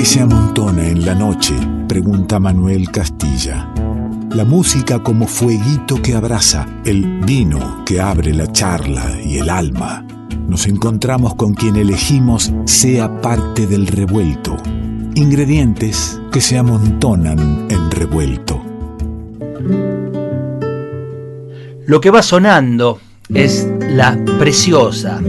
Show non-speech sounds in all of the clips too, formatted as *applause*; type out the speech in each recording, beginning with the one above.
¿Qué se amontona en la noche? Pregunta Manuel Castilla. La música como fueguito que abraza, el vino que abre la charla y el alma. Nos encontramos con quien elegimos sea parte del revuelto. Ingredientes que se amontonan en revuelto. Lo que va sonando es la preciosa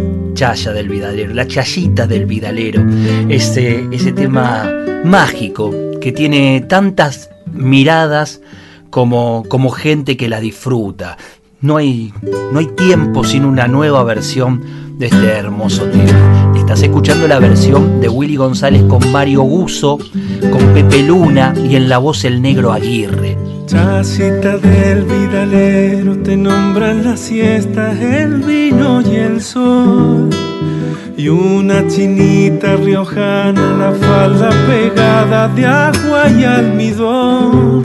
del vidalero, la chayita del vidalero, ese, ese tema mágico que tiene tantas miradas como, como gente que la disfruta. No hay, no hay tiempo sin una nueva versión de este hermoso tema. Estás escuchando la versión de Willy González con Mario Guso, con Pepe Luna y en la voz el negro Aguirre. Chacita del vidalero te nombran las siestas, el vino y el sol. Y una chinita riojana, la falda pegada de agua y almidón.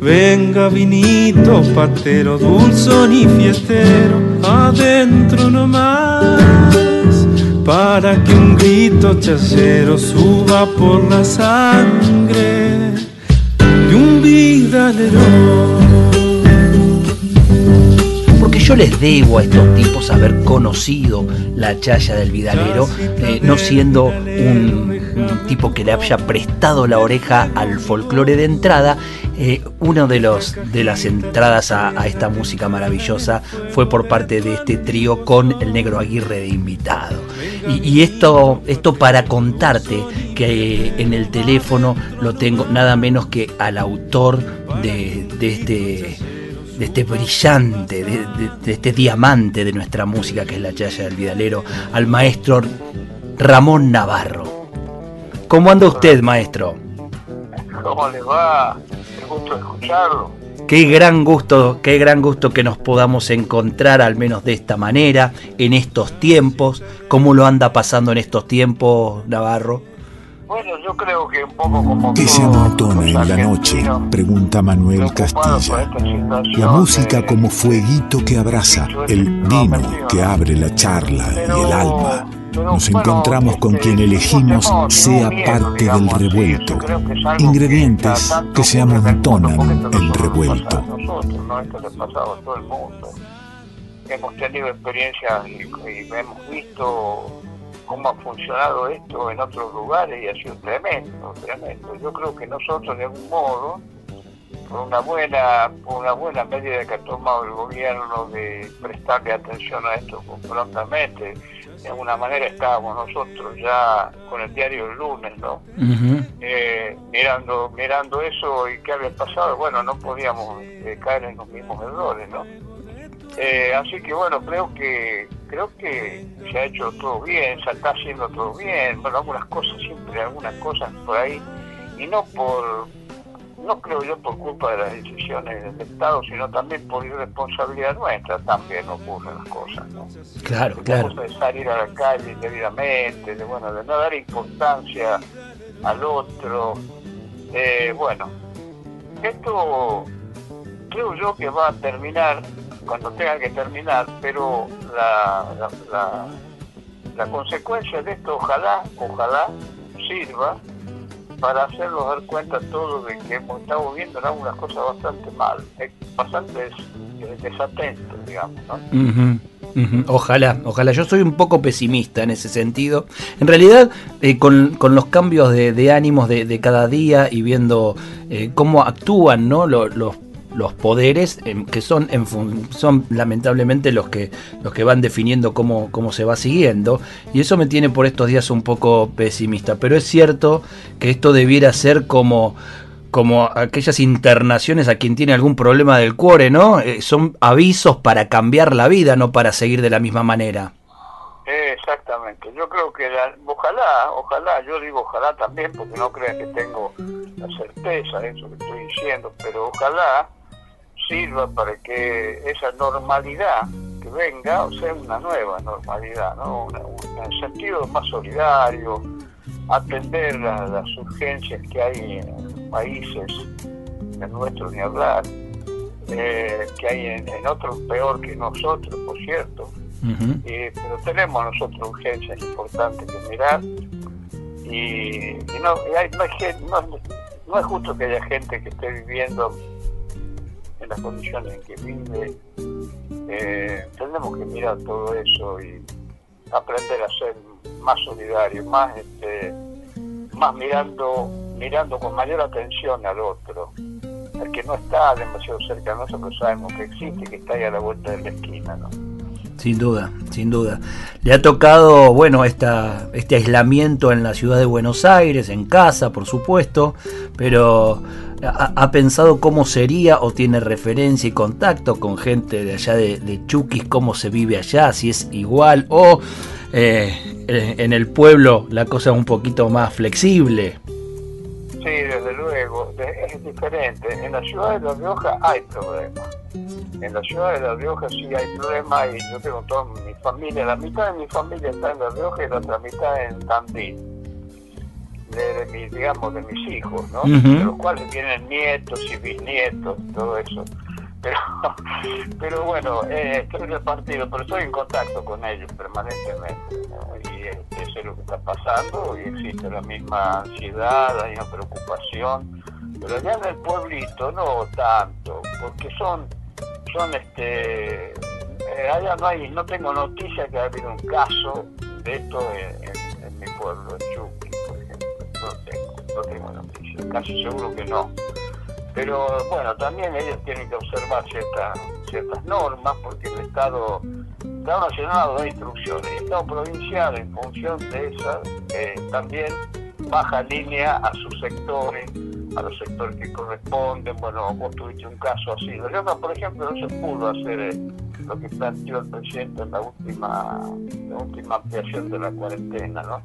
Venga vinito, patero, dulzón y fiestero, adentro nomás. Para que un grito chacero suba por la sangre de un vidalero. Porque yo les debo a estos tipos haber conocido la chaya del vidalero, eh, no siendo un, un tipo que le haya prestado la oreja al folclore de entrada eh, una de, los, de las entradas a, a, esta música maravillosa fue por parte de este trío con el negro Aguirre de invitado. Y, esto, esto para contarte que en el teléfono lo tengo nada menos que al autor de, este de este brillante, de, de, de, este diamante de nuestra música que es la Chaya del Vidalero, al maestro Ramón Navarro. ¿Cómo anda usted, maestro? ¿Cómo le va? Qué gusto escucharlo. Qué gran gusto, qué gran gusto que nos podamos encontrar al menos de esta manera, en estos tiempos. ¿Cómo lo anda pasando en estos tiempos, Navarro? Bueno, yo creo que un poco como ¿Qué se amontona en la noche? Pregunta Manuel Castilla. La música como fueguito que abraza, el vino que abre la charla y el alma. Nos encontramos con quien elegimos sea parte del revuelto. Ingredientes que se amontonan en revuelto. Nosotros, ¿no? Esto le ha pasado a todo el mundo. Hemos tenido experiencias y, y hemos visto cómo ha funcionado esto en otros lugares y ha sido tremendo, tremendo. Yo creo que nosotros de algún modo, por una buena, por una buena medida que ha tomado el gobierno de prestarle atención a esto prontamente, de alguna manera estábamos nosotros ya con el diario el lunes, ¿no? Uh -huh. eh, mirando, mirando eso y qué había pasado, bueno, no podíamos eh, caer en los mismos errores, ¿no? Eh, así que bueno, creo que creo que se ha hecho todo bien, se está haciendo todo bien, bueno, algunas cosas siempre, algunas cosas por ahí, y no por, no creo yo por culpa de las decisiones del Estado, sino también por irresponsabilidad nuestra, también ocurren las cosas, ¿no? Claro, de claro. De salir a la calle debidamente, de bueno, de no dar importancia al otro, eh, bueno, esto creo yo que va a terminar cuando tenga que terminar, pero la, la, la, la, consecuencia de esto ojalá, ojalá sirva para hacerlos dar cuenta todos de que hemos estado viendo en algunas cosas bastante mal, eh, bastante des, desatentos, digamos. ¿no? Ojalá, ojalá. Yo soy un poco pesimista en ese sentido. En realidad, eh, con, con, los cambios de, de ánimos de, cada día y viendo eh, cómo actúan ¿no? los los poderes eh, que son en son lamentablemente los que los que van definiendo cómo, cómo se va siguiendo y eso me tiene por estos días un poco pesimista pero es cierto que esto debiera ser como como aquellas internaciones a quien tiene algún problema del cuore, ¿no? Eh, son avisos para cambiar la vida, no para seguir de la misma manera. Exactamente, yo creo que la, ojalá, ojalá, yo digo ojalá también, porque no crean que tengo la certeza de eso que estoy diciendo, pero ojalá sirva para que esa normalidad que venga o sea una nueva normalidad, ¿no? Una, en sentido más solidario, atender a las urgencias que hay en países, en nuestro ni hablar, eh, que hay en, en, otros peor que nosotros, por cierto, uh -huh. eh, pero tenemos nosotros urgencias importantes que mirar y, y, no, no, es justo que haya gente que esté viviendo en las condiciones en que vive. Eh, tenemos que mirar todo eso y aprender a ser más solidarios, más este, más mirando mirando con mayor atención al otro. El que no está demasiado cerca de nosotros sabemos que existe, que está ahí a la vuelta de la esquina, ¿no? Sin duda, sin duda. Le ha tocado, bueno, esta, este aislamiento en la ciudad de Buenos Aires, en casa, por supuesto, pero ha, pensado cómo sería o tiene referencia y contacto con gente de allá de, de Chuquis, cómo se vive allá, si es igual o eh, en el pueblo la cosa es un poquito más flexible. Sí, desde luego, es diferente. En la ciudad de La Rioja hay problemas. En la ciudad de La Rioja sí hay problemas y yo tengo toda mi familia, la mitad de mi familia está en La Rioja y la otra mitad en Tandil. De, de digamos, de mis hijos, ¿no? De los cuales tienen nietos y bisnietos, todo eso. Pero, *laughs* pero bueno, eh, estoy repartido, pero estoy en contacto con ellos permanentemente. Y eso es lo que está pasando y existe la misma ansiedad, la misma preocupación. Pero allá en el pueblito no tanto, porque son, son este, eh, allá no hay, no tengo noticia que haya habido un caso de esto en, mi pueblo, en ejemplo. No tengo, no tengo noticia, casi seguro que no pero bueno, también ellos tienen que observar ciertas ciertas normas porque el Estado, Estado Nacional da instrucciones, el Estado Provincial en función de esas eh, también baja línea a sus sectores, a los sectores que corresponden. Bueno, vos tuviste un caso así. Rioja, por ejemplo, no se pudo hacer eh, lo que planteó el presidente en la última, la última ampliación de la cuarentena, ¿no?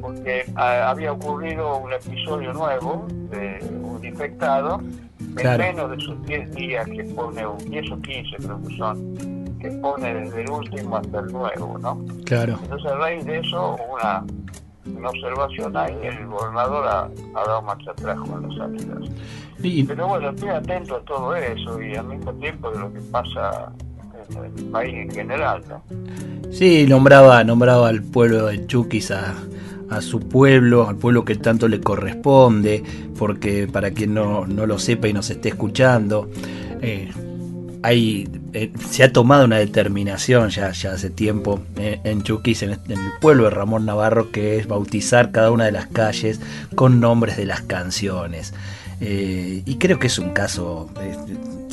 Porque ah, había ocurrido un episodio nuevo de un infectado en menos de sus 10 días que pone, un 10 o 15 creo que son, que pone desde el último hasta el nuevo, ¿no? Claro. Entonces a raíz de eso una, una observación ahí, el gobernador ha, dado marcha atrás con las salidas. Pero bueno, estoy atento a todo eso y al mismo tiempo de lo que pasa en el país en general, ¿no? Sí, nombraba, nombraba al pueblo de Chuquis a, su pueblo, al pueblo que tanto le corresponde, porque para quien no, lo sepa y nos esté escuchando, eh, hay, eh, se ha tomado una determinación ya, hace tiempo eh, en Chuquis, en, el pueblo de Ramón Navarro, que es bautizar cada una de las calles con nombres de las canciones. Y creo que es un caso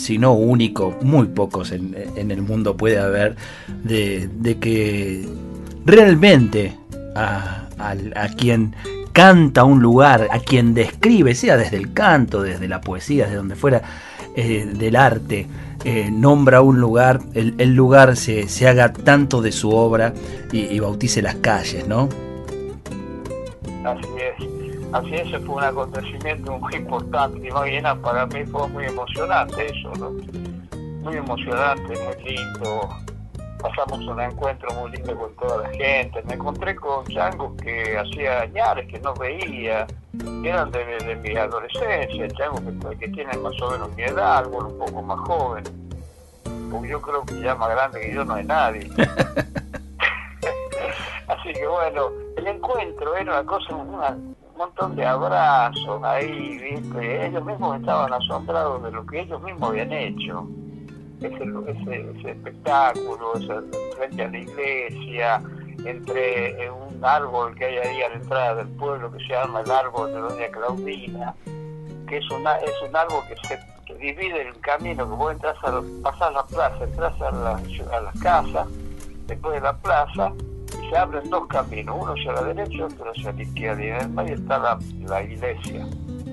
si no único, muy pocos en, el mundo puede haber, de, que realmente a, quien canta un lugar, a quien describe, sea desde el canto, desde la poesía, desde donde fuera, eh, del arte, eh, nombra un lugar, el, lugar se, se, haga tanto de su obra y, bautice las calles, ¿no? Así es. Así es, fue un acontecimiento muy importante y bien para mí fue muy emocionante eso, ¿no? Muy emocionante, muy lindo. Pasamos un encuentro muy lindo con toda la gente. Me encontré con changos que hacía años que no veía, que eran de, mi adolescencia, changos que, que, tienen más o menos mi edad, algunos un poco más jóvenes. Porque yo creo que ya más grande que yo no hay nadie. *laughs* *laughs* Así que bueno, el encuentro era una cosa, una, montón de abrazos ahí, ¿viste? Ellos mismos estaban asombrados de lo que ellos mismos habían hecho. Ese, ese, espectáculo, frente a la iglesia, entre un árbol que hay ahí a la entrada del pueblo que se llama el árbol de Doña Claudina, que es, una, es un árbol que se divide el camino, que vos entras a, pasar la plaza, entras a la, a la casa, después de la plaza, se abren dos caminos, uno hacia la derecha, otro hacia la izquierda, y en el medio está la, la iglesia.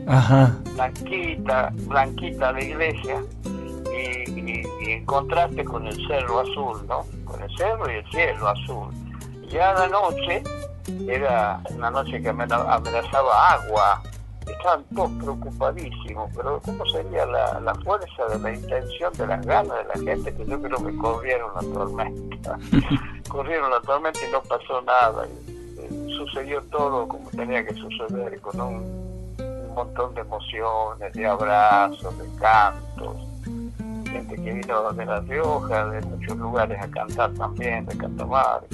Ajá. Blanquita, blanquita la iglesia, y, en contraste con el cerro azul, ¿no? Con el cerro y el cielo azul. Ya la noche, era una noche que amenazaba agua, estaban todos preocupadísimos, pero ¿cómo sería la, la, fuerza de la intención, de las ganas de la gente que yo creo que corrieron la tormenta? *laughs* corrieron la tormenta y no pasó nada. Y, sucedió todo como tenía que suceder, con un, montón de emociones, de abrazos, de cantos. Gente que vino de La Rioja, de muchos lugares a cantar también, de Catamarca.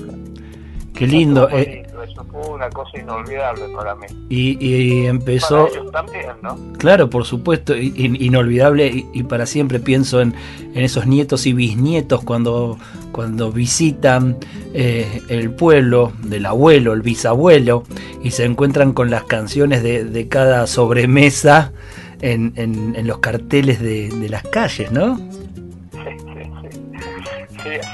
Qué lindo. Eh. Eso fue una cosa inolvidable para mí. Y, empezó... Para ellos también, ¿no? Claro, por supuesto, inolvidable y, para siempre pienso en, esos nietos y bisnietos cuando, cuando visitan eh, el pueblo del abuelo, el bisabuelo, y se encuentran con las canciones de, cada sobremesa en, en, los carteles de, de las calles, ¿no?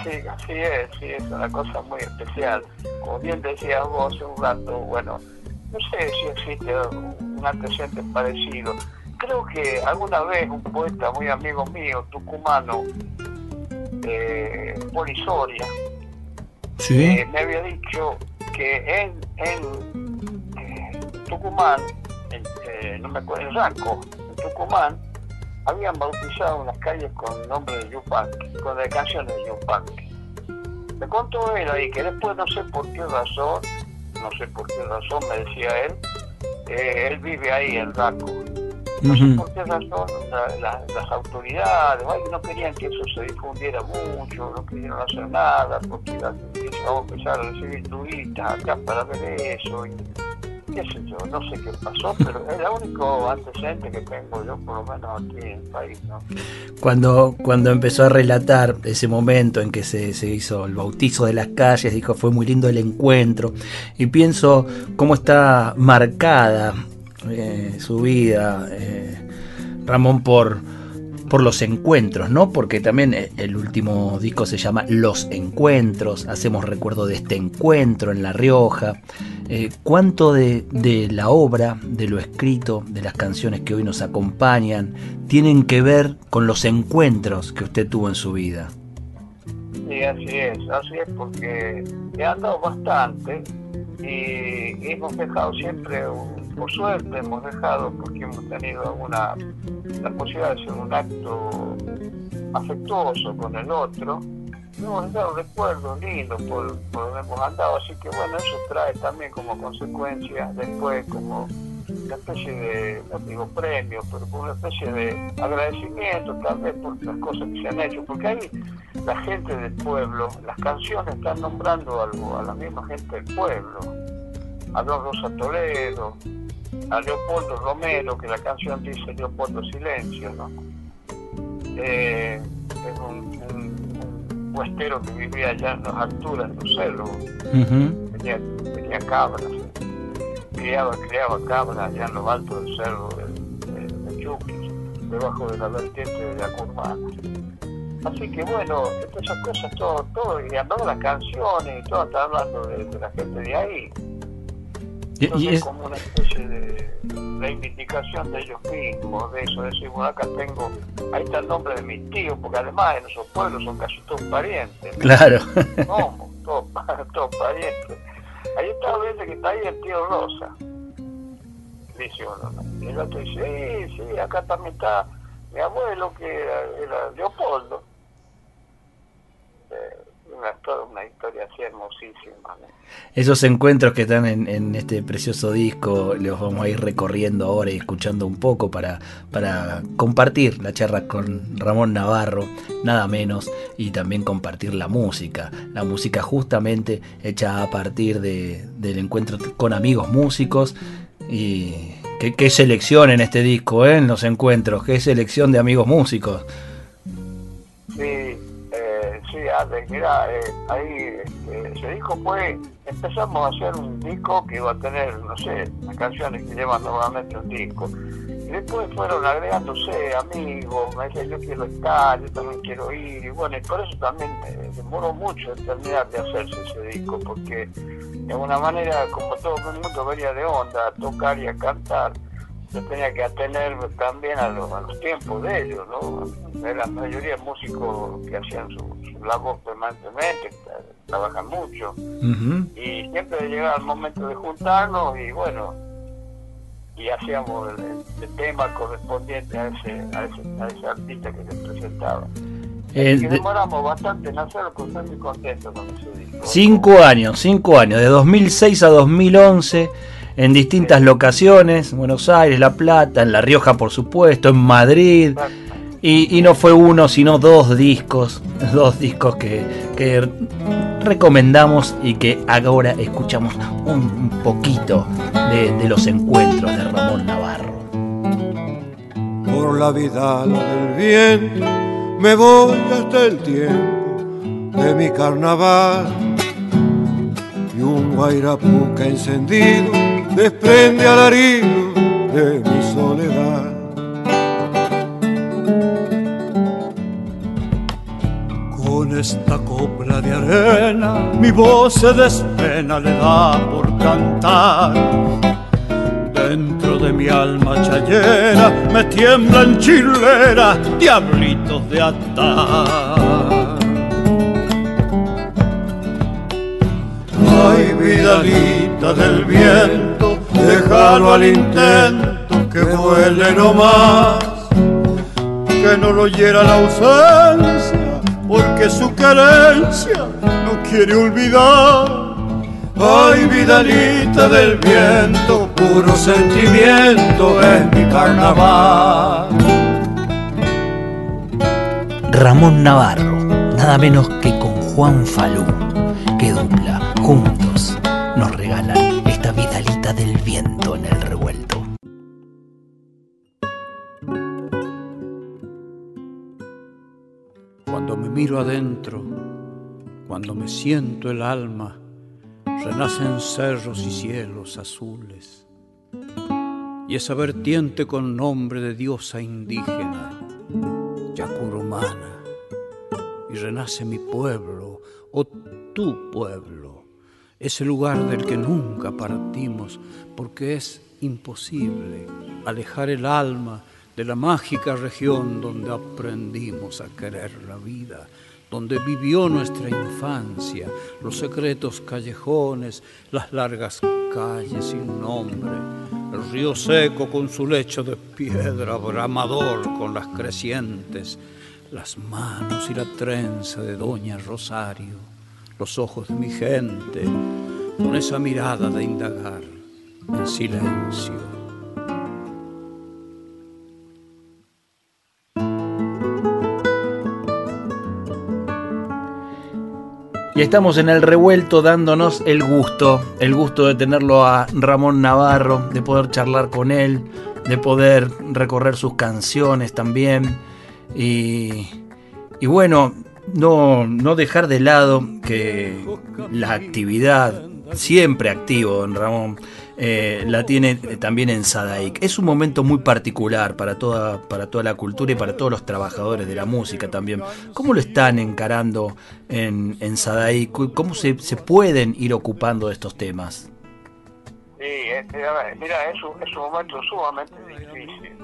Sí, así es, sí, es una cosa muy especial. Como bien decías vos hace un rato, bueno, no sé si existe un antecedente parecido. Creo que alguna vez un poeta muy amigo mío, tucumano, eh, Polisoria, eh, me había dicho que en, en eh, Tucumán, en, eh, no me acuerdo, en Ranco, en Tucumán, habían bautizado unas calles con el nombre de Yupanqui, con las canciones de Yupanqui. Me contó él ahí que después no sé por qué razón, no sé por qué razón, me decía él, eh, él vive ahí en Raco. No sé por qué razón las autoridades no querían que eso se difundiera mucho, no querían hacer nada, porque iban a empezar a recibir turistas acá para ver eso. Y, qué sé yo, no sé qué pasó, pero es el único antecedente que tengo yo, por lo menos aquí en el país, ¿no? Cuando, cuando empezó a relatar ese momento en que se, se hizo el bautizo de las calles, dijo, fue muy lindo el encuentro, y pienso cómo está marcada eh, su vida, eh, Ramón, por por los encuentros, ¿no? Porque también eh, el último disco se llama Los Encuentros, hacemos recuerdo de este encuentro en La Rioja. Eh, ¿Cuánto de, la obra, de lo escrito, de las canciones que hoy nos acompañan, tienen que ver con los encuentros que usted tuvo en su vida? Sí, así es, así es, porque he andado bastante y hemos dejado siempre por suerte hemos dejado, porque hemos tenido alguna, la posibilidad de hacer un acto afectuoso con el otro, hemos dado recuerdos lindos por, por donde hemos andado, así que bueno, eso trae también como consecuencia después como una especie de, no digo premio, pero como una especie de agradecimiento tal vez por las cosas que se han hecho, porque ahí la gente del pueblo, las canciones están nombrando algo a la misma gente del pueblo, a Don Rosa Toledo, a Leopoldo Romero, que la canción dice Leopoldo Silencio, ¿no? Eh, es un, un, huestero que vivía allá en las alturas de los cerros, tenía, cabras, criaba, criaba cabras allá en los altos del cerro de, de, debajo de la vertiente de la Curvana. Así que bueno, esas cosas, todo, todo, y hablando las canciones y todo, está hablando de, de la gente de ahí y, es como una especie de reivindicación de ellos mismos, de eso, de decir, bueno, acá tengo, ahí está el nombre de mis tíos, porque además en esos pueblos son casi todos parientes. Claro. ¿Cómo? Todos, todos *laughs* parientes. Ahí está, veces que está ahí el tío Rosa. Dice uno, y el otro dice, sí, sí, acá también está mi abuelo que era, Leopoldo. Eh, una, toda una historia así hermosísima. Esos encuentros que están en, este precioso disco los vamos a ir recorriendo ahora y escuchando un poco para, para compartir la charla con Ramón Navarro, nada menos, y también compartir la música, la música justamente hecha a partir de, del encuentro con amigos músicos y qué, selección en este disco, ¿eh? en los encuentros, qué selección de amigos músicos. Sí, Alex, mira, eh, ahí este, ese disco fue, empezamos a hacer un disco que iba a tener, no sé, las canciones que llevan normalmente un disco. Y después fueron agregándose amigos, me decían yo quiero estar, yo también quiero ir, y bueno, y por eso también demoró mucho en terminar de hacerse ese disco, porque de alguna manera, como todo el mundo venía de onda, tocar y a cantar, yo tenía que atener también a los, a los tiempos de ellos, ¿no? La mayoría de músicos que hacían su, su labor permanentemente, trabajan mucho, y siempre llegaba el momento de juntarnos y bueno, y hacíamos el, tema correspondiente a ese, a ese, a ese artista que se presentaba. Eh, y demoramos bastante en hacerlo, pues estoy muy contento con ese disco. Cinco años, cinco años, de 2006 a 2011 en distintas locaciones, Buenos Aires, La Plata, en La Rioja por supuesto, en Madrid. Y, no fue uno, sino dos discos, *laughs* dos discos que, recomendamos y que ahora escuchamos un, poquito de, de, los encuentros de Ramón Navarro. Por la vida del viento me voy hasta el tiempo de mi carnaval y un guairapuca encendido desprende alarido de mi soledad. Con esta copla de arena mi voz se despena, le da por cantar. Dentro de mi alma chayera me tiemblan chilera, diablitos de atar. Vidalita del viento, déjalo al intento que vuele no más, que no lo hiera la ausencia, porque su carencia no quiere olvidar. Ay, vidalita del viento, puro sentimiento es mi carnaval. Ramón Navarro, nada menos que con Juan Falú, que dupla juntos esta vidalita del viento en el revuelto. Cuando me miro adentro, cuando me siento el alma, renacen cerros y cielos azules. Y esa vertiente con nombre de diosa indígena, Yacurumana, y renace mi pueblo, o tu pueblo ese lugar del que nunca partimos, porque es imposible alejar el alma de la mágica región donde aprendimos a querer la vida, donde vivió nuestra infancia, los secretos callejones, las largas calles sin nombre, el río seco con su lecho de piedra, bramador con las crecientes, las manos y la trenza de Doña Rosario los ojos de mi gente, con esa mirada de indagar en silencio. Y estamos en el revuelto dándonos el gusto, el gusto de tenerlo a Ramón Navarro, de poder charlar con él, de poder recorrer sus canciones también. Y, bueno, no, no dejar de lado que la actividad, siempre activo, don Ramón, eh, la tiene también en Sadaik. Es un momento muy particular para toda, para toda la cultura y para todos los trabajadores de la música también. ¿Cómo lo están encarando en, en Sadaik? ¿Cómo se, se pueden ir ocupando de estos temas? Sí, mira, es un, es un momento sumamente difícil.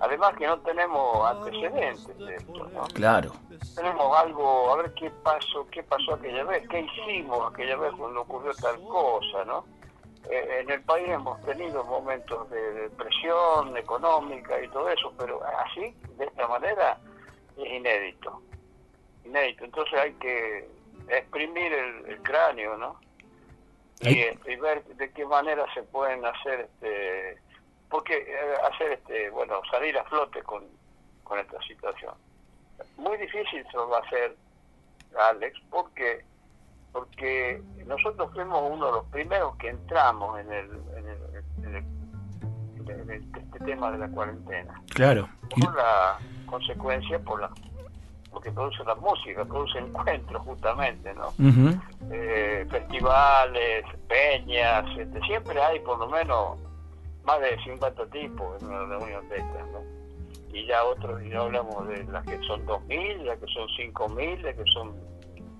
Además que no tenemos antecedentes de esto, ¿no? Claro tenemos algo, a ver qué pasó, qué pasó aquella vez, qué hicimos aquella vez cuando ocurrió tal cosa, ¿no? Eh, en el país hemos tenido momentos de depresión económica y todo eso, pero así, de esta manera, es inédito. Inédito. Entonces hay que exprimir el, cráneo, ¿no? Y, y, ver de qué manera se pueden hacer, este, porque eh, hacer, este, bueno, salir a flote con, con esta situación muy difícil se va a hacer, Alex, porque porque nosotros fuimos uno de los primeros que entramos en el, en el, este tema de la cuarentena. Claro. Por la consecuencia, por la porque produce la música, produce encuentros justamente, ¿no? Eh, festivales, peñas, este, siempre hay por lo menos más de 50 tipos en una reunión de estas, ¿no? Y ya otros, y no hablamos de las que son 2.000, las que son 5.000, las que son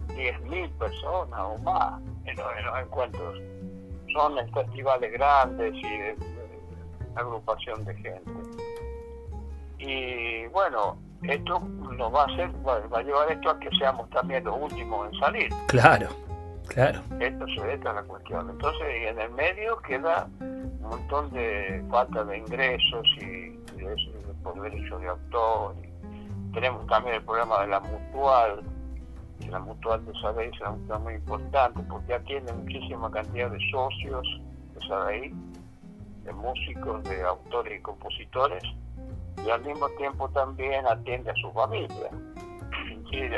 10.000 personas o más en los, encuentros. Son festivales grandes y de, agrupación de gente. Y bueno, esto nos va a hacer, va, a llevar esto a que seamos también los últimos en salir. Claro, claro. Esto, esta es la cuestión. Entonces, en el medio queda un montón de falta de ingresos y, y eso derecho de autor. Tenemos también el programa de la mutual, que la mutual de sabéis es una mutual muy importante porque atiende muchísima cantidad de socios de Sadaí, de músicos, de autores y compositores, y al mismo tiempo también atiende a su familia,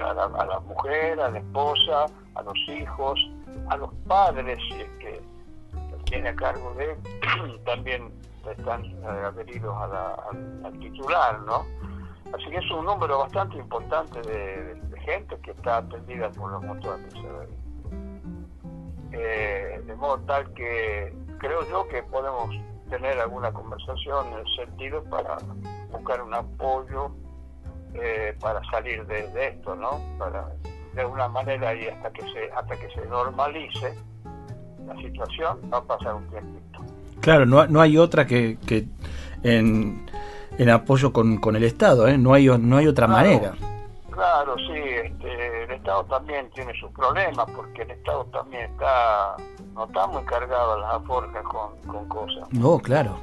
a, la, mujer, a la esposa, a los hijos, a los padres, que tiene a cargo de *clears throat* también están eh, adheridos al, titular, ¿no? Así que es un número bastante importante de, gente que está atendida por los mutuales. Eh, de modo tal que creo yo que podemos tener alguna conversación en el sentido para buscar un apoyo eh, para salir de, esto, ¿no? Para de alguna manera y hasta que se hasta que se normalice la situación va a pasar un tiempito. Claro, no, no hay otra que, que en, en apoyo con, con el Estado, ¿eh? no hay no hay otra manera. Claro, sí, este, el Estado también tiene sus problemas porque el Estado también está no está muy cargado a las aforjas con, con cosas. No, claro.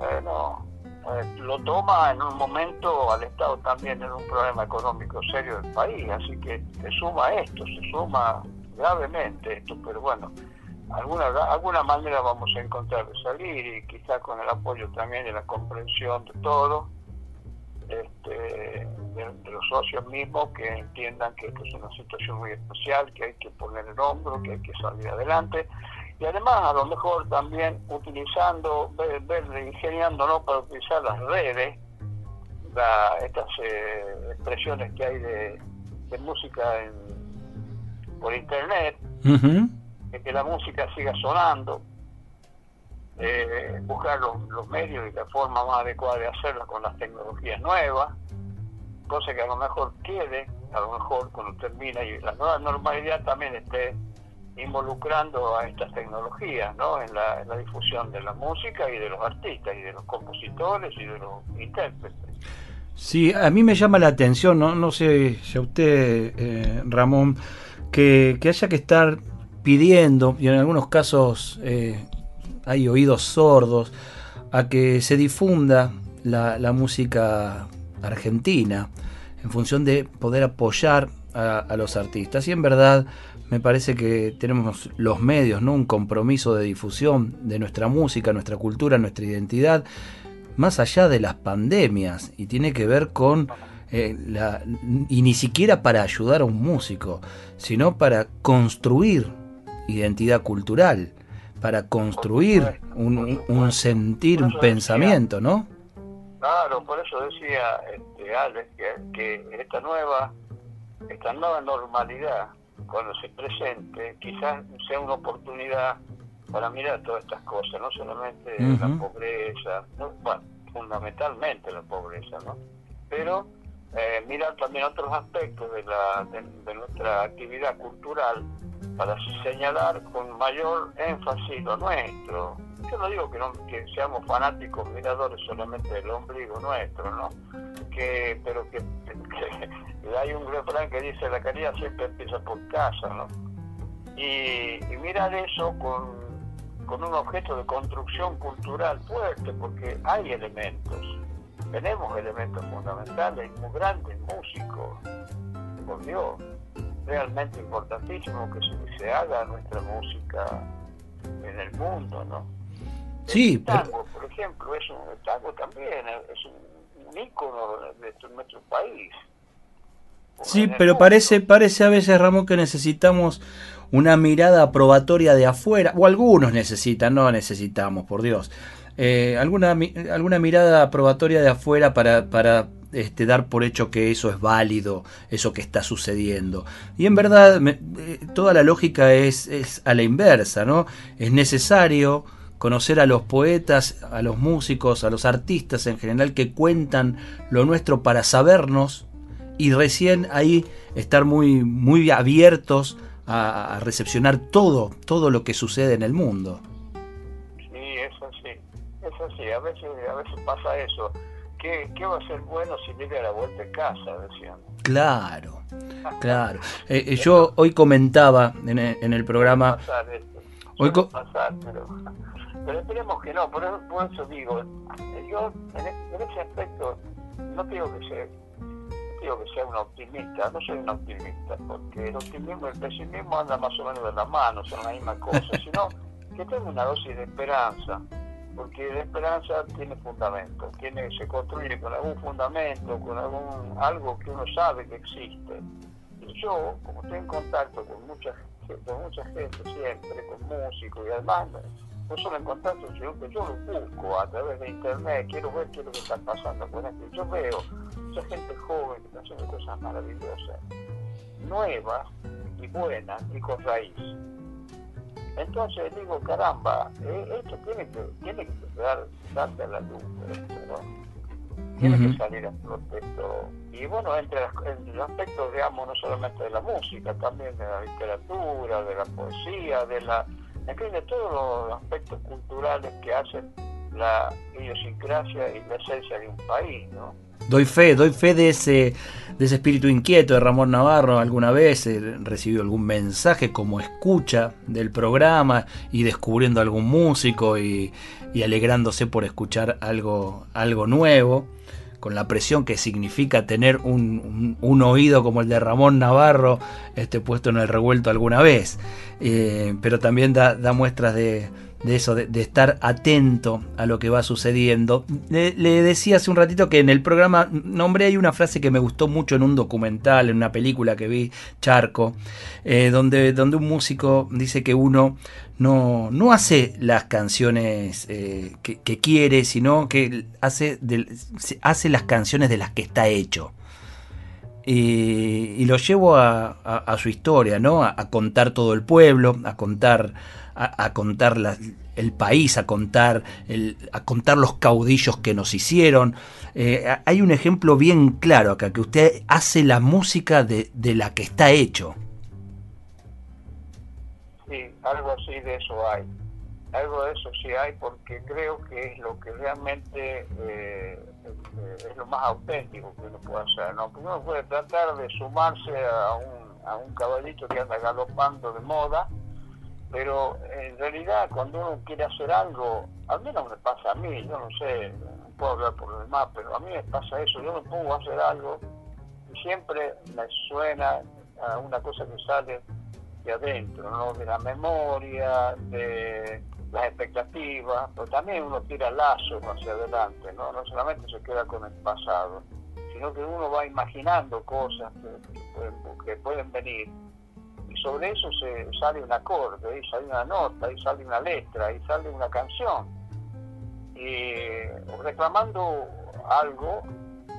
Eh, no, eh, lo toma en un momento al Estado también en un problema económico serio del país, así que se suma esto, se suma gravemente esto, pero bueno, alguna alguna manera vamos a encontrar de salir y quizás con el apoyo también y la comprensión de todo, este, de, los socios mismos que entiendan que esto es una situación muy especial, que hay que poner el hombro, que hay que salir adelante. Y además a lo mejor también utilizando, ver, ver ingeniándonos para utilizar las redes, estas eh, expresiones que hay de, música por internet, que la música siga sonando, eh, buscar los, medios y la forma más adecuada de hacerlo con las tecnologías nuevas, cosa que a lo mejor quede, a lo mejor cuando termina y la nueva normalidad también esté involucrando a estas tecnologías ¿no? en, la, difusión de la música y de los artistas y de los compositores y de los intérpretes. Sí, a mí me llama la atención, no, no sé si a usted, eh, Ramón, que, haya que estar pidiendo, y en algunos casos eh, hay oídos sordos, a que se difunda la, música argentina en función de poder apoyar a, a los artistas. Y en verdad me parece que tenemos los medios, ¿no? Un compromiso de difusión de nuestra música, nuestra cultura, nuestra identidad, más allá de las pandemias, y tiene que ver con eh, la, y ni siquiera para ayudar a un músico, sino para construir identidad cultural, para construir un, un sentir, un pensamiento, ¿no? Claro, por eso decía este, Alex que, que esta nueva, esta nueva normalidad cuando se presente, quizás sea una oportunidad para mirar todas estas cosas, no solamente la pobreza, bueno, fundamentalmente la pobreza, ¿no? Pero eh, mirar también otros aspectos de, la, de, nuestra actividad cultural para señalar con mayor énfasis lo nuestro. Yo no digo que, no, que seamos fanáticos miradores solamente del ombligo nuestro, ¿no? Que, pero que *laughs* hay un refrán que dice la caridad siempre empieza por casa, ¿no? Y, mirar eso con, un objeto de construcción cultural fuerte, porque hay elementos, tenemos elementos fundamentales, muy grandes músicos, por Dios, realmente importantísimo que se, haga nuestra música en el mundo, ¿no? Sí, el tango, por ejemplo, es un, el tango también es un, un ícono de nuestro país. Sí, pero parece, parece a veces, Ramón, que necesitamos una mirada probatoria de afuera, o algunos necesitan, no necesitamos, por Dios, eh, alguna, alguna mirada probatoria de afuera para, para este, dar por hecho que eso es válido, eso que está sucediendo. Y en verdad, eh, toda la lógica es, es a la inversa, ¿no? Es necesario conocer a los poetas, a los músicos, a los artistas en general que cuentan lo nuestro para sabernos y recién ahí estar muy, muy abiertos a, recepcionar todo, todo lo que sucede en el mundo. Sí, a veces, a veces pasa eso. ¿Qué, ¿Qué, va a ser bueno si vive a la vuelta de casa? Decían. Claro, claro. Eh, eh, yo hoy comentaba en el, en el programa... Hoy pasar, pero, pero esperemos que no, por eso, digo, yo en, e, en ese aspecto no digo que sea que sea un optimista, no soy un optimista, porque el optimismo y el pesimismo andan más o menos de la mano, son la misma cosa, *laughs* sino que tenga una dosis de esperanza, porque la esperanza tiene fundamento, tiene, se construye con algún fundamento, con algún algo que uno sabe que existe. Y yo, como estoy en contacto con mucha, con mucha gente siempre, con músicos y además, no solo en contacto, sino que yo lo busco a través de internet, quiero ver qué es lo que está pasando con esto. Yo veo mucha gente joven que está haciendo cosas maravillosas, nuevas y buenas y con raíz entonces digo, caramba, eh, esto tiene que, tiene que dar, darse a la luz, ¿no? Tiene que salir a protesto. Y bueno, entre, los aspectos, digamos, no solamente de la música, también de la literatura, de la poesía, de la, en fin, de todos los aspectos culturales que hacen la idiosincrasia y la esencia de un país, ¿no? Doy fe, doy fe de ese, de ese espíritu inquieto de Ramón Navarro. Alguna vez he recibido algún mensaje como escucha del programa y descubriendo algún músico y, alegrándose por escuchar algo, algo nuevo con la presión que significa tener un, oído como el de Ramón Navarro este, puesto en el revuelto alguna vez. Eh, pero también da muestras de, de eso, de, estar atento a lo que va sucediendo. Le, decía hace un ratito que en el programa nombré hay una frase que me gustó mucho en un documental, en una película que vi, Charco, eh, donde, donde un músico dice que uno no, no hace las canciones eh, que, quiere, sino que hace, hace las canciones de las que está hecho. Y, lo llevo a, su historia, ¿no? a contar todo el pueblo, a contar a, contar el país, a contar, a contar los caudillos que nos hicieron. Eh, hay un ejemplo bien claro acá, que usted hace la música de, la que está hecho. Sí, algo así de eso hay. Algo de eso sí hay porque creo que es lo que realmente eh, es lo más auténtico que uno puede hacer. ¿no? uno puede tratar de sumarse a un, a un caballito que anda galopando de moda pero en realidad cuando uno quiere hacer algo, al menos me pasa a mí, yo no sé, puedo hablar por los demás, pero a mí me pasa eso, yo me pongo a hacer algo y siempre me suena a una cosa que sale de adentro, ¿no? de la memoria, de las expectativas, pero también uno tira lazos hacia adelante, ¿no? no solamente se queda con el pasado, sino que uno va imaginando cosas que pueden venir y sobre eso se sale un acorde, y sale una nota, y sale una letra, y sale una canción. Y reclamando algo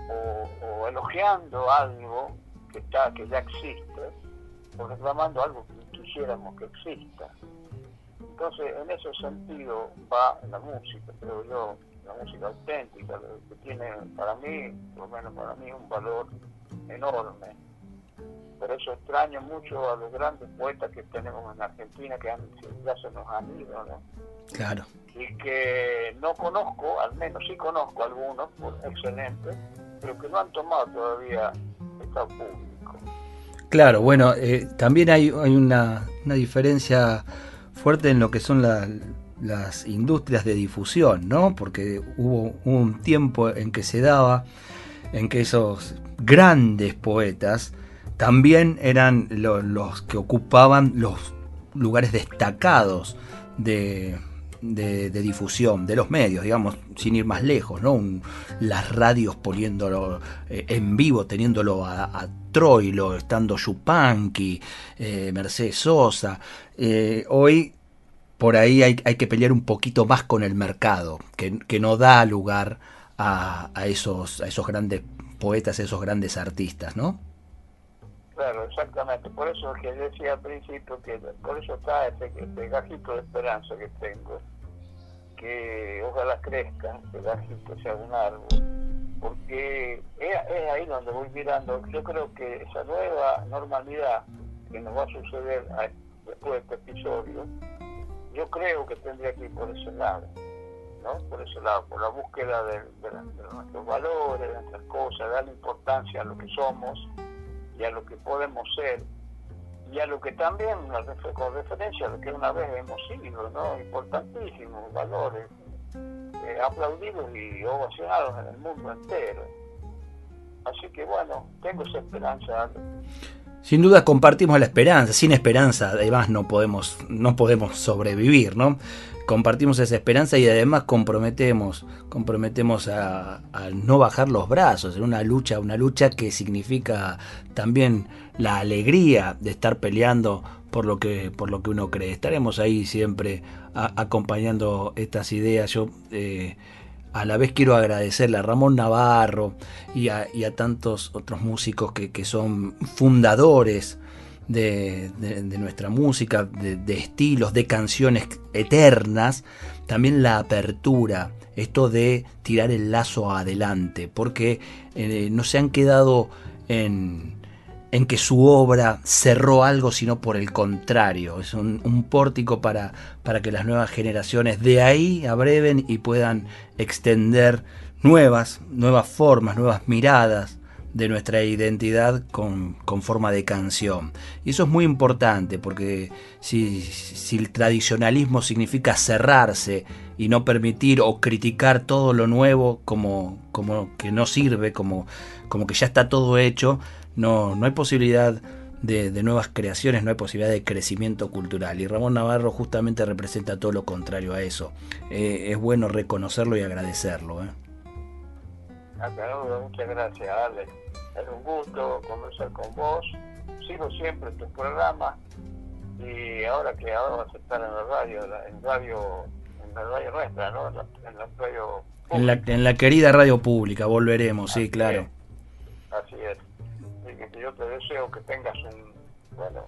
o, elogiando algo que está, que ya existe, o reclamando algo que quisiéramos que exista. Entonces, en ese sentido va la música, creo yo, la música auténtica, que tiene para mí, por lo menos para mí, un valor enorme por eso extraño mucho a los grandes poetas que tenemos en Argentina, que han, ya se nos han ido, ¿no? Claro. Y que no conozco, al menos sí conozco algunos, excelentes, pero que no han tomado todavía estado público. Claro, bueno, eh, también hay, hay una, una, diferencia fuerte en lo que son las industrias de difusión, ¿no? Porque hubo un tiempo en que se daba en que esos grandes poetas también eran los que ocupaban los lugares destacados de, difusión de los medios, digamos, sin ir más lejos, ¿no? las radios poniéndolo eh, en vivo, teniéndolo a, Troilo, estando Yupanqui, eh, Mercedes Sosa. Eh, hoy por ahí hay, que pelear un poquito más con el mercado, que, no da lugar a, esos, a esos grandes poetas, a esos grandes artistas, ¿no? Claro, exactamente. Por eso que decía al principio que por eso está este, este gajito de esperanza que tengo, que ojalá crezca, que gajito sea un árbol, porque es, ahí donde voy mirando. Yo creo que esa nueva normalidad que nos va a suceder después de este episodio, yo creo que tendría que ir por ese lado. ¿no? por ese lado, por la búsqueda de nuestros valores, de nuestras cosas, darle importancia a lo que somos, y a lo que podemos ser y a lo que también con referencia a lo que una vez hemos sido, ¿no? importantísimos valores eh, aplaudidos y ovacionados en el mundo entero. Así que bueno, tengo esa esperanza. Sin duda compartimos la esperanza, sin esperanza además no podemos, no podemos sobrevivir, ¿no? Compartimos esa esperanza y además comprometemos, comprometemos a, no bajar los brazos en una lucha, una lucha que significa también la alegría de estar peleando por lo que, por lo que uno cree. Estaremos ahí siempre acompañando estas ideas. Yo eh, a la vez quiero agradecerle a Ramón Navarro y a, tantos otros músicos que, son fundadores de, nuestra música, de, estilos, de canciones eternas, también la apertura, esto de tirar el lazo adelante, porque eh, no se han quedado en, en que su obra cerró algo, sino por el contrario. Es un, pórtico para, para, que las nuevas generaciones de ahí abreven y puedan extender nuevas, nuevas formas, nuevas miradas de nuestra identidad con, forma de canción. Y eso es muy importante porque si, si, el tradicionalismo significa cerrarse y no permitir o criticar todo lo nuevo como, como que no sirve, como, como que ya está todo hecho, no, no hay posibilidad de, nuevas creaciones, no hay posibilidad de crecimiento cultural. Y Ramón Navarro justamente representa todo lo contrario a eso. Eh, es bueno reconocerlo y agradecerlo. ¿eh? muchas gracias, Ale. Es un gusto conversar con vos. Sigo siempre en tu programa y ahora que ahora vas a estar en la radio, en radio, en la radio nuestra, ¿no? En la, radio en la, en la, querida radio pública, volveremos, sí, claro. Así es yo te deseo que tengas un, bueno,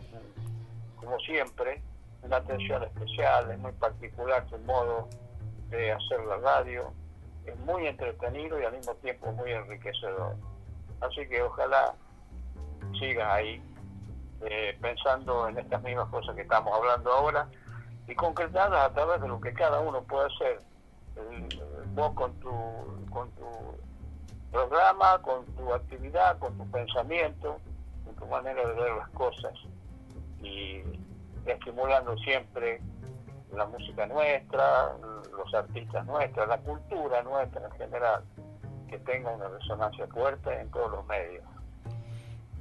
como siempre, una atención especial, es muy particular tu modo de hacer la radio, es muy entretenido y al mismo tiempo muy enriquecedor. Así que ojalá sigas ahí eh, pensando en estas mismas cosas que estamos hablando ahora y concretadas a través de lo que cada uno puede hacer. vos con tu, con tu programa, con tu actividad, con tu pensamiento, con tu manera de ver las cosas y estimulando siempre la música nuestra, los artistas nuestros, la cultura nuestra en general, que tenga una resonancia fuerte en todos los medios.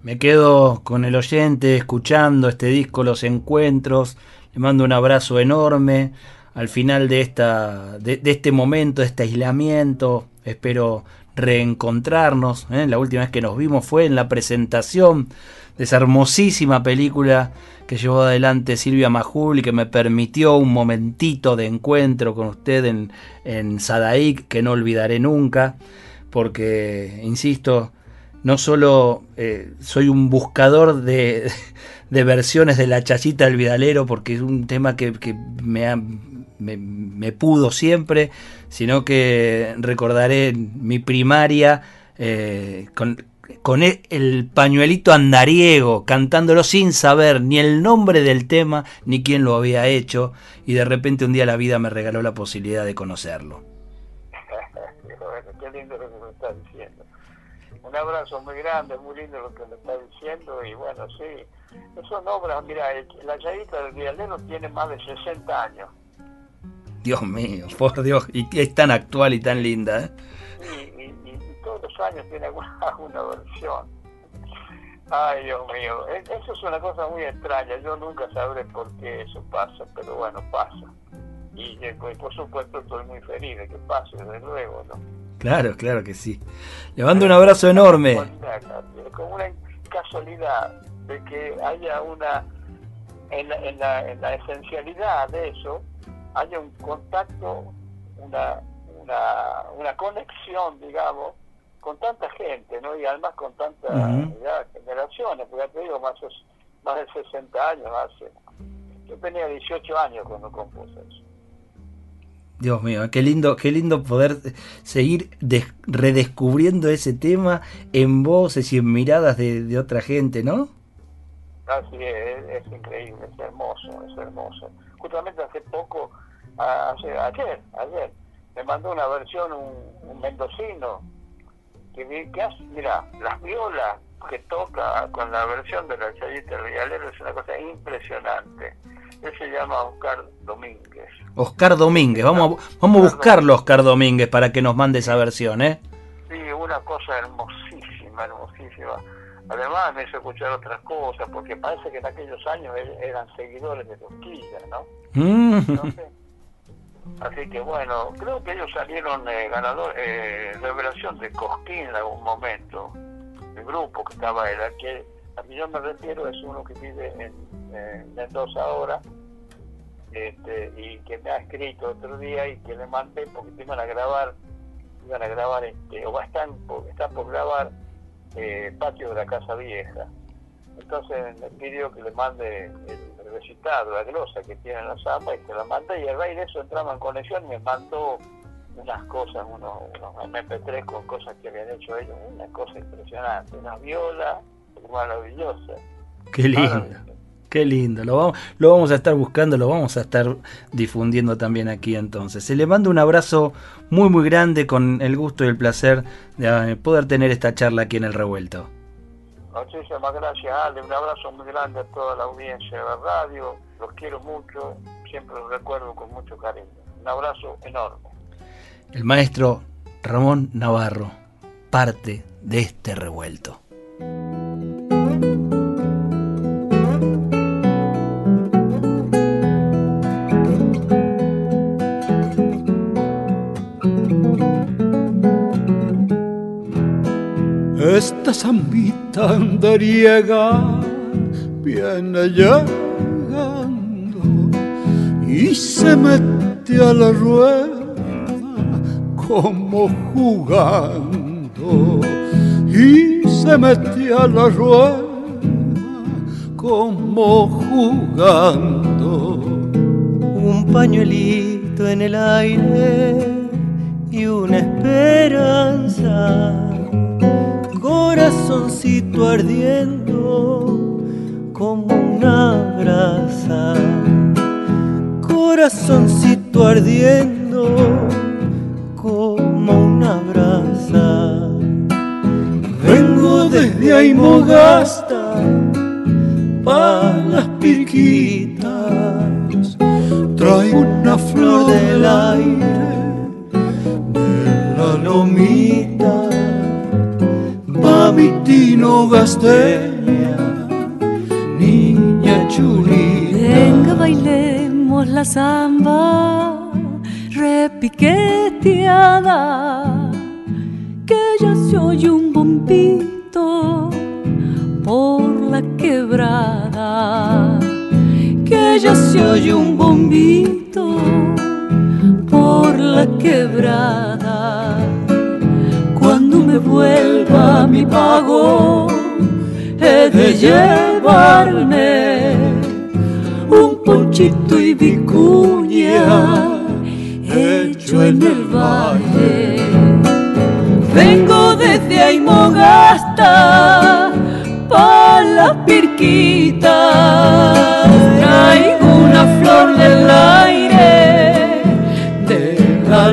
Me quedo con el oyente escuchando este disco Los Encuentros. Le mando un abrazo enorme al final de, esta, de, de este momento, de este aislamiento. Espero reencontrarnos. ¿eh? La última vez que nos vimos fue en la presentación de esa hermosísima película que llevó adelante Silvia Majul y que me permitió un momentito de encuentro con usted en, en Sadaik que no olvidaré nunca, porque, insisto, no solo eh, soy un buscador de, *laughs* versiones de la chachita del vidalero, porque es un tema que, me, ha, pudo siempre, sino que recordaré mi primaria eh, con, e, el pañuelito andariego, cantándolo sin saber ni el nombre del tema ni quién lo había hecho, y de repente un día la vida me regaló la posibilidad de conocerlo. *laughs* Qué lindo que me está diciendo. Un abrazo muy grande, muy lindo lo que me está diciendo, y bueno, sí, son obras, mira, la Chayita del Vialero tiene más de 60 años. Dios mío, por Dios, y es tan actual y tan linda. ¿eh? y, todos los años tiene *laughs* alguna, versión. Ay, Dios mío, e, eso es una cosa muy extraña. Yo nunca sabré por qué eso pasa, pero bueno, pasa. Y por supuesto estoy muy feliz de que pase, desde luego, ¿no? Claro, claro que sí. Le mando un abrazo enorme. Como una casualidad de que haya una, en en la, en la esencialidad de eso, haya un contacto, una, una, una conexión, digamos, con tanta gente, ¿no? Y además con tantas generaciones, porque ya te digo, más, más de 60 años hace. Yo tenía 18 años cuando compuse eso. Dios mío, qué lindo, qué lindo poder seguir redescubriendo ese tema en voces y en miradas de, otra gente, ¿no? Así es, es, increíble, es hermoso, es hermoso. Justamente hace poco ayer, ayer, me mandó una versión un, mendocino que, hace, mira, las violas que toca con la versión de la Chayita Rialero es una cosa impresionante. Él se llama Oscar Domínguez. Oscar Domínguez, vamos a, vamos a buscarlo Oscar Domínguez para que nos mande esa versión, ¿eh? Sí, una cosa hermosísima, hermosísima. además me hizo escuchar otras cosas, porque parece que en aquellos años eran seguidores de Cosquilla, ¿no? Mm. así que bueno, creo que ellos salieron eh, ganador, eh, revelación de Cosquín en algún momento, el grupo que estaba él, que a mí yo me refiero es uno que vive en, Mendoza ahora, este, y que me ha escrito otro día y que le mandé porque te iban a grabar, iban a grabar, este, o están por, están por grabar eh, Patio de la Casa Vieja. Entonces me pidió que le mande el recitado, la glosa que tiene la zapa y se la mandé y el rey de eso entraba en conexión y me mandó unas cosas, unos, MP3 con cosas que habían hecho ellos, una cosa impresionante, una viola maravillosa. Qué lindo. Qué lindo, lo vamos, lo vamos a estar buscando, lo vamos a estar difundiendo también aquí entonces. Se le manda un abrazo muy muy grande con el gusto y el placer de eh, poder tener esta charla aquí en el revuelto. Muchísimas gracias Ale, un abrazo muy grande a toda la audiencia de la radio, los quiero mucho, siempre los recuerdo con mucho cariño. Un abrazo enorme. El maestro Ramón Navarro, parte de este revuelto. Esta zambita andariega viene llegando y se mete a la rueda como jugando y se mete a la rueda como jugando. Un pañuelito en el aire y una esperanza corazoncito ardiendo como una brasa, corazoncito ardiendo como una brasa. Vengo desde Aymogasta para las pirquitas, traigo una flor del aire de la lomita tino Gasteña, niña chulita. Venga, bailemos la samba. Repiqueteada, que ya se oye un bombito por la quebrada, que ya se oye un bombito por la quebrada vuelva mi pago, he de llevarme un ponchito y vicuña hecho en el valle. Vengo desde Aymogasta pa' la pirquita, traigo una flor del aire de la